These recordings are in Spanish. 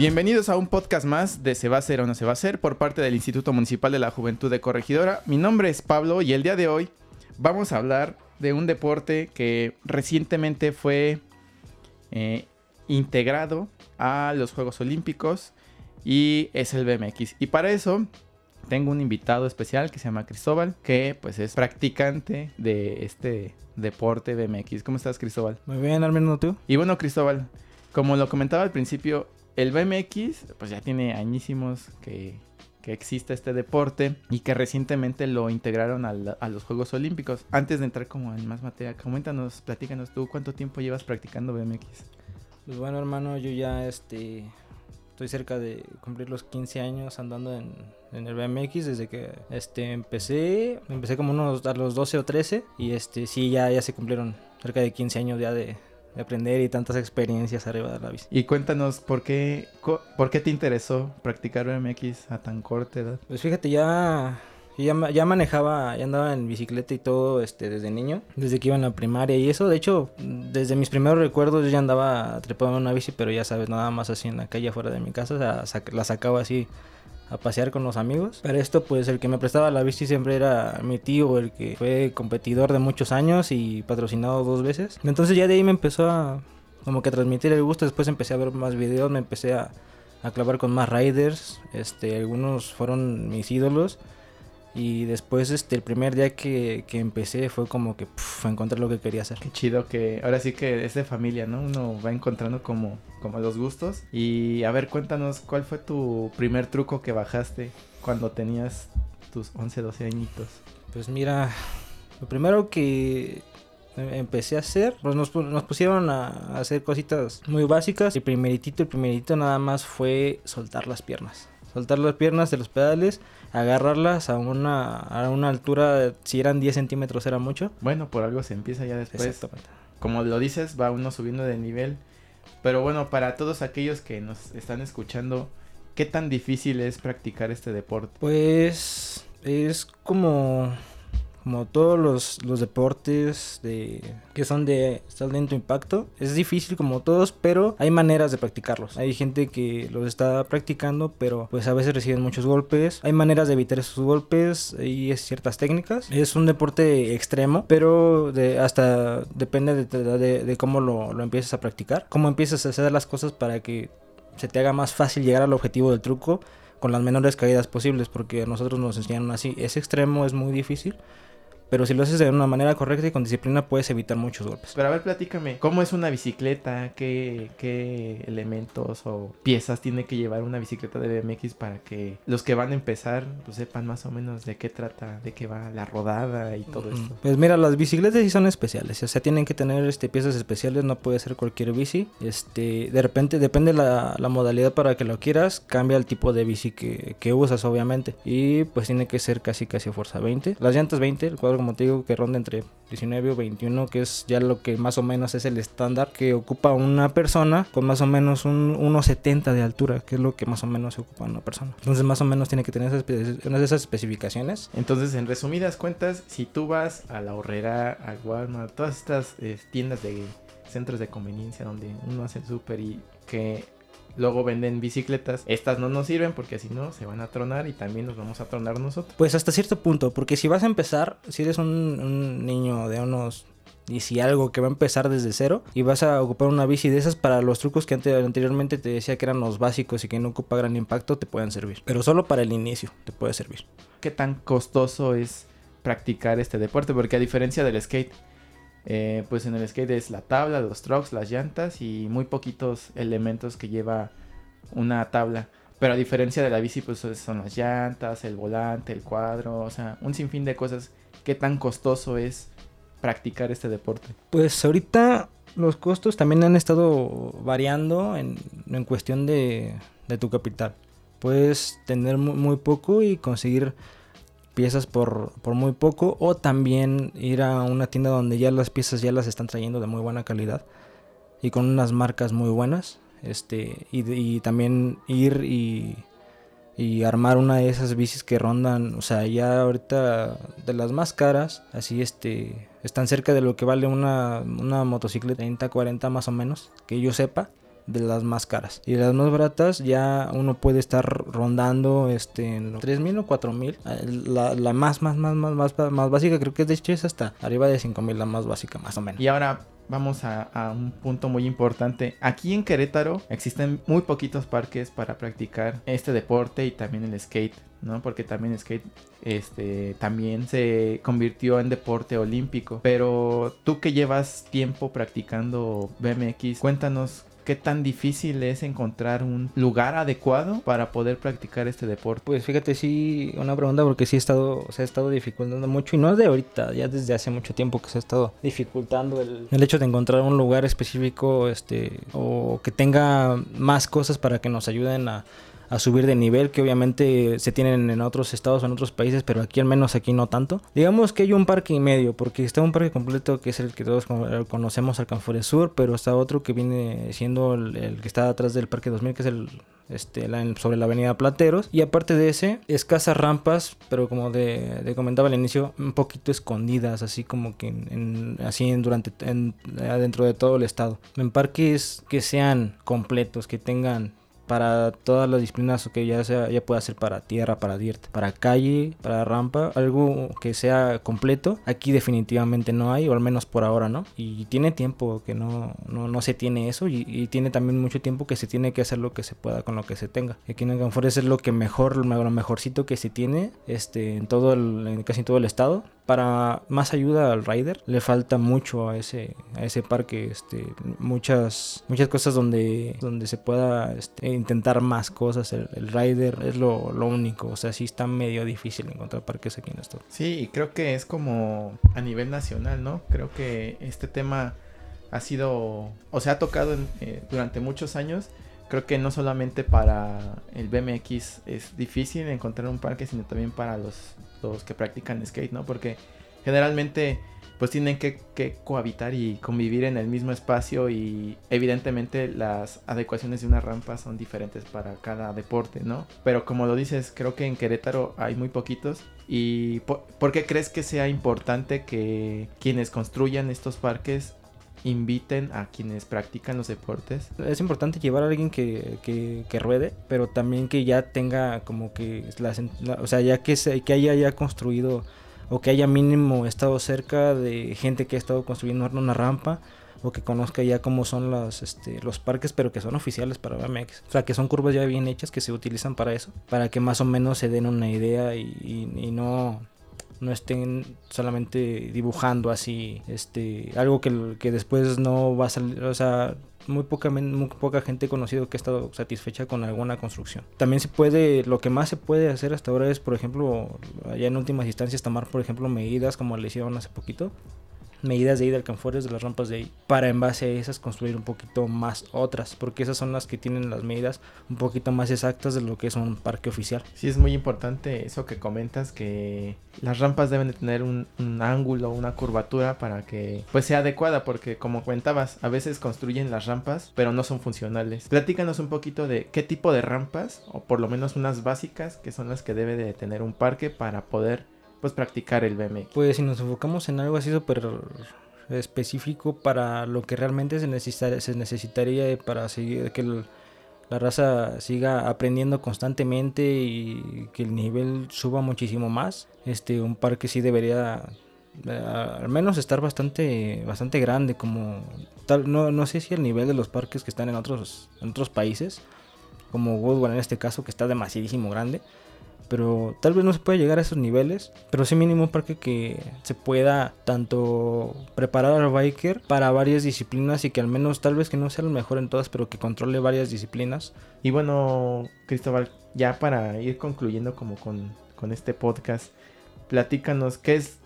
Bienvenidos a un podcast más de Se va a hacer o no se va a hacer por parte del Instituto Municipal de la Juventud de Corregidora. Mi nombre es Pablo y el día de hoy vamos a hablar de un deporte que recientemente fue eh, integrado a los Juegos Olímpicos y es el BMX. Y para eso tengo un invitado especial que se llama Cristóbal, que pues es practicante de este deporte BMX. ¿Cómo estás, Cristóbal? Muy bien, al menos tú. Y bueno, Cristóbal, como lo comentaba al principio, el BMX, pues ya tiene añísimos que, que existe este deporte y que recientemente lo integraron a los Juegos Olímpicos. Antes de entrar como en más materia, coméntanos, platícanos tú, ¿cuánto tiempo llevas practicando BMX? Pues bueno, hermano, yo ya este estoy cerca de cumplir los 15 años andando en, en, el BMX desde que este empecé, empecé como unos a los 12 o 13 y este sí ya ya se cumplieron cerca de 15 años ya de aprender y tantas experiencias arriba de la bici. Y cuéntanos, ¿por qué, por qué te interesó practicar BMX a tan corta edad? Pues fíjate, ya, ya, ya, manejaba, ya andaba en bicicleta y todo este, desde niño, desde que iba en la primaria y eso. De hecho, desde mis primeros recuerdos yo ya andaba trepando en una bici, pero ya sabes, nada más así en la calle afuera de mi casa, o sea, la sacaba así a pasear con los amigos. Para esto, pues el que me prestaba la bici siempre era mi tío, el que fue competidor de muchos años y patrocinado dos veces. Entonces ya de ahí me empezó a como que transmitir el gusto. Después empecé a ver más videos, me empecé a, a clavar con más riders. Este, algunos fueron mis ídolos. Y después, este, el primer día que, que empecé fue como que puf, encontrar lo que quería hacer. Qué chido que ahora sí que es de familia, ¿no? Uno va encontrando como, como los gustos. Y a ver, cuéntanos, ¿cuál fue tu primer truco que bajaste cuando tenías tus 11, 12 añitos? Pues mira, lo primero que empecé a hacer, pues nos, nos pusieron a hacer cositas muy básicas. El primeritito, el primeritito nada más fue soltar las piernas. Soltar las piernas de los pedales agarrarlas a una, a una altura, si eran 10 centímetros era mucho. Bueno, por algo se empieza ya después. Como lo dices, va uno subiendo de nivel. Pero bueno, para todos aquellos que nos están escuchando, ¿qué tan difícil es practicar este deporte? Pues es como como todos los, los, deportes de que son de alto impacto. Es difícil como todos, pero hay maneras de practicarlos. Hay gente que los está practicando, pero pues a veces reciben muchos golpes. Hay maneras de evitar esos golpes y ciertas técnicas. Es un deporte extremo, pero de, hasta depende de, de, de cómo lo, lo empieces a practicar. Cómo empiezas a hacer las cosas para que se te haga más fácil llegar al objetivo del truco con las menores caídas posibles, porque a nosotros nos enseñaron así. Es extremo, es muy difícil, pero si lo haces de una manera correcta y con disciplina puedes evitar muchos golpes. Pero a ver, platícame, ¿cómo es una bicicleta? ¿Qué, qué elementos o piezas tiene que llevar una bicicleta de BMX para que los que van a empezar pues, sepan más o menos de qué trata, de qué va la rodada y todo esto? Pues mira, las bicicletas sí son especiales, o sea, tienen que tener este, piezas especiales, no puede ser cualquier bici. Este, de repente, depende la, la modalidad para que lo quieras, cambia el tipo de bici que, que usas, obviamente. Y pues tiene que ser casi, casi fuerza 20. Las llantas 20, el cuadro como te digo, que ronda entre 19 o 21, que es ya lo que más o menos es el estándar que ocupa una persona con más o menos un 1,70 de altura, que es lo que más o menos se ocupa una persona. Entonces, más o menos tiene que tener esas, esas especificaciones. Entonces, en resumidas cuentas, si tú vas a la horrera, a Walmart, todas estas eh, tiendas de centros de conveniencia donde uno hace el súper y que Luego venden bicicletas. Estas no nos sirven porque si no se van a tronar y también nos vamos a tronar nosotros. Pues hasta cierto punto, porque si vas a empezar, si eres un, niño de unos y si algo que va a empezar desde cero y vas a ocupar una bici de esas para los trucos que anteriormente te decía que eran los básicos y que no ocupa gran impacto, te pueden servir. Pero solo para el inicio te puede servir. ¿Qué tan costoso es practicar este deporte? Porque a diferencia del skate, eh, pues en el skate es la tabla, los trucks, las llantas y muy poquitos elementos que lleva una tabla. Pero a diferencia de la bici, pues son las llantas, el volante, el cuadro, o sea, un sinfín de cosas. ¿Qué tan costoso es practicar este deporte? Pues ahorita los costos también han estado variando en, cuestión de, tu capital. Puedes tener muy poco y conseguir piezas por, por, muy poco o también ir a una tienda donde ya las piezas ya las están trayendo de muy buena calidad y con unas marcas muy buenas este y, y también ir y, y, armar una de esas bicis que rondan o sea ya ahorita de las más caras así este están cerca de lo que vale una, una motocicleta 30 40 más o menos que yo sepa de las más caras. Y las más baratas ya uno puede estar rondando este en los 3000 o 4000. La, la más, más, más, más, más, más básica creo que de hecho es hasta arriba de 5000 la más básica más o menos. Y ahora vamos a, a, un punto muy importante. Aquí en Querétaro existen muy poquitos parques para practicar este deporte y también el skate, ¿no? Porque también skate este también se convirtió en deporte olímpico. Pero tú que llevas tiempo practicando BMX, cuéntanos qué tan difícil es encontrar un lugar adecuado para poder practicar este deporte. Pues fíjate, sí, una pregunta porque sí ha estado, se ha estado dificultando mucho y no es de ahorita, ya desde hace mucho tiempo que se ha estado dificultando el, el hecho de encontrar un lugar específico este o que tenga más cosas para que nos ayuden a a subir de nivel que obviamente se tienen en otros estados o en otros países, pero aquí al menos aquí no tanto. Digamos que hay un parque y medio, porque está un parque completo que es el que todos conocemos, Alcanfores Sur, pero está otro que viene siendo el, que está atrás del Parque 2000, que es el este, sobre la avenida Plateros. Y aparte de ese, escasas rampas, pero como de, de comentaba al inicio, un poquito escondidas, así como que en, en, así durante en, dentro de todo el estado. En parques que sean completos, que tengan para todas las disciplinas que ya sea ya pueda ser para tierra, para dirt, para calle, para rampa, algo que sea completo. Aquí definitivamente no hay, o al menos por ahora no. Y tiene tiempo que no, no, no se tiene eso y, y, tiene también mucho tiempo que se tiene que hacer lo que se pueda con lo que se tenga. Aquí en Alcanfores es lo que mejor, lo mejorcito que se tiene este, en todo el, en casi todo el estado para más ayuda al rider le falta mucho a ese a ese parque este muchas muchas cosas donde donde se pueda este, intentar más cosas. El, el rider es lo, lo, único. O sea sí está medio difícil encontrar parques aquí en esto. Sí y creo que es como a nivel nacional no creo que este tema ha sido o se ha tocado en, eh, durante muchos años. Creo que no solamente para el BMX es difícil encontrar un parque, sino también para los, los que practican skate, ¿no? Porque generalmente pues tienen que, que, cohabitar y convivir en el mismo espacio y evidentemente las adecuaciones de una rampa son diferentes para cada deporte, ¿no? Pero como lo dices, creo que en Querétaro hay muy poquitos y ¿por, ¿por qué crees que sea importante que quienes construyan estos parques inviten a quienes practican los deportes. Es importante llevar a alguien que, que, ruede, pero también que ya tenga como que, la, la, o sea, ya que, se, que haya ya construido o que haya mínimo estado cerca de gente que ha estado construyendo una rampa o que conozca ya cómo son los, este, los parques, pero que son oficiales para BMX. O sea, que son curvas ya bien hechas que se utilizan para eso, para que más o menos se den una idea y, y, y no no estén solamente dibujando así este algo que, que después no va a salir o sea muy poca, muy poca gente conocido que ha estado satisfecha con alguna construcción. También se puede, lo que más se puede hacer hasta ahora es, por ejemplo, allá en últimas instancias tomar, por ejemplo, medidas como le hicieron hace poquito, medidas de de alcanfores de las rampas de ahí para en base a esas construir un poquito más otras porque esas son las que tienen las medidas un poquito más exactas de lo que es un parque oficial. Sí es muy importante eso que comentas que las rampas deben de tener un, un ángulo una curvatura para que pues sea adecuada porque como comentabas a veces construyen las rampas pero no son funcionales. Platícanos un poquito de qué tipo de rampas o por lo menos unas básicas que son las que debe de tener un parque para poder pues practicar el BMX. Pues si nos enfocamos en algo así súper específico para lo que realmente se, se necesitaría para seguir que la raza siga aprendiendo constantemente y que el nivel suba muchísimo más. Este un parque sí debería uh, al menos estar bastante bastante grande como tal no, no sé si el nivel de los parques que están en otros otros países como Woodward en este caso que está demasiadísimo grande pero tal vez no se pueda llegar a esos niveles, pero sí mínimo un parque que se pueda tanto preparar al biker para varias disciplinas y que al menos tal vez que no sea el mejor en todas, pero que controle varias disciplinas. Y bueno, Cristóbal, ya para ir concluyendo como con, con este podcast, platícanos qué es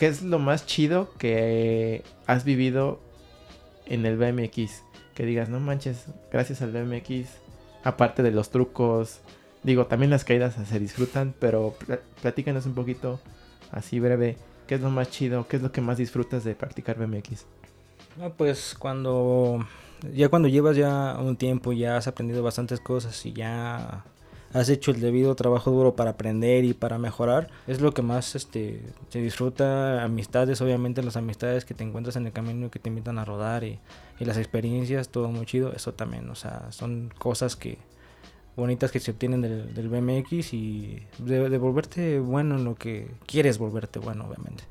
¿qué es lo más chido que has vivido en el BMX? Que digas, no manches, gracias al BMX, aparte de los trucos, digo, también las caídas se disfrutan, pero platícanos un poquito, así breve, ¿qué es lo más chido? ¿Qué es lo que más disfrutas de practicar BMX? No, pues cuando ya cuando llevas ya un tiempo, ya has aprendido bastantes cosas y ya has hecho el debido trabajo duro para aprender y para mejorar, es lo que más este, se disfruta. Amistades, obviamente, las amistades que te encuentras en el camino y que te invitan a rodar y, las experiencias, todo muy chido. Eso también, o sea, son cosas que bonitas que se obtienen del, BMX y de, volverte bueno en lo que quieres volverte bueno, obviamente.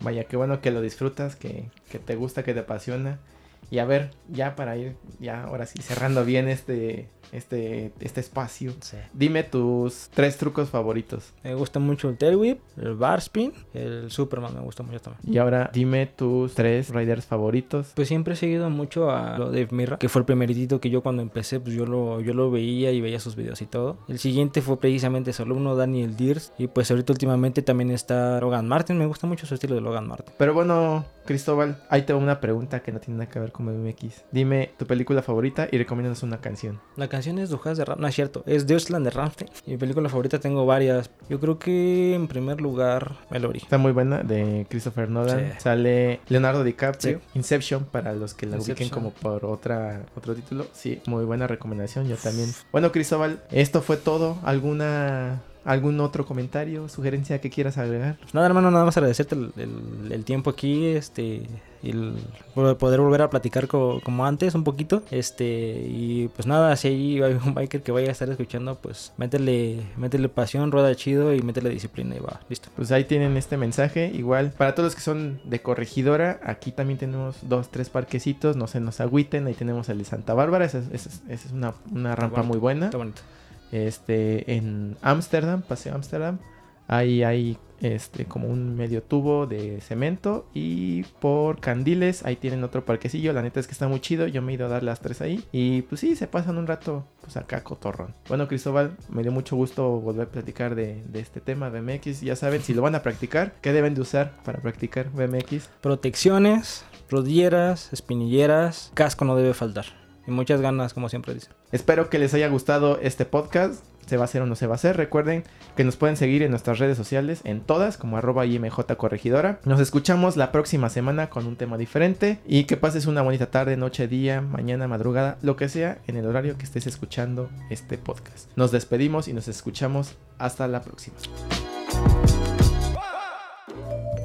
Vaya, qué bueno que lo disfrutas, que, que te gusta, que te apasiona. Y a ver, ya para ir, ya ahora sí, cerrando bien este, este, este espacio. Dime tus tres trucos favoritos. Me gusta mucho el tail whip, el bar spin, el Superman me gusta mucho también. Y ahora dime tus tres riders favoritos. Pues siempre he seguido mucho a lo de Mirra, que fue el primeritito que yo cuando empecé, pues yo lo, yo lo veía y veía sus videos y todo. El siguiente fue precisamente su alumno Daniel Deers. Y pues ahorita últimamente también está Logan Martin. Me gusta mucho su estilo de Logan Martin. Pero bueno, Cristóbal, ahí tengo una pregunta que no tiene nada que ver con BMX. Dime tu película favorita y recomiéndanos una canción. La canción Dujas de no es cierto, es Deutschland de Ramstein. Mi película favorita tengo varias. Yo creo que en primer lugar Melody. Está muy buena, de Christopher Nolan. Sale Leonardo DiCaprio. Inception, para los que la ubiquen como por otra, otro título. Sí, muy buena recomendación, yo también. Bueno, Cristóbal, esto fue todo. ¿Alguna ¿Algún otro comentario, sugerencia que quieras agregar? Nada, hermano, nada más agradecerte el, tiempo aquí, este, y el poder volver a platicar como antes un poquito, este, y pues nada, si hay algún biker que vaya a estar escuchando, pues métele, métele pasión, rueda chido y métele disciplina y va, listo. Pues ahí tienen este mensaje, igual, para todos los que son de corregidora, aquí también tenemos dos, tres parquecitos, no se nos agüiten, ahí tenemos el de Santa Bárbara, esa, es una, una rampa muy buena. Está bonito. Este, en Ámsterdam, paseo Ámsterdam, ahí hay este, como un medio tubo de cemento y por Candiles ahí tienen otro parquecillo, la neta es que está muy chido, yo me he ido a dar las tres ahí y pues sí, se pasan un rato pues acá cotorrón. Bueno Cristóbal, me dio mucho gusto volver a platicar de, de este tema BMX, ya saben, si lo van a practicar, ¿qué deben de usar para practicar BMX? Protecciones, rodilleras, espinilleras, casco no debe faltar. Y muchas ganas, como siempre dicen. Espero que les haya gustado este podcast. Se va a hacer o no se va a hacer. Recuerden que nos pueden seguir en nuestras redes sociales, en todas, como arroba IMJ Corregidora. Nos escuchamos la próxima semana con un tema diferente. Y que pases una bonita tarde, noche, día, mañana, madrugada, lo que sea, en el horario que estés escuchando este podcast. Nos despedimos y nos escuchamos hasta la próxima.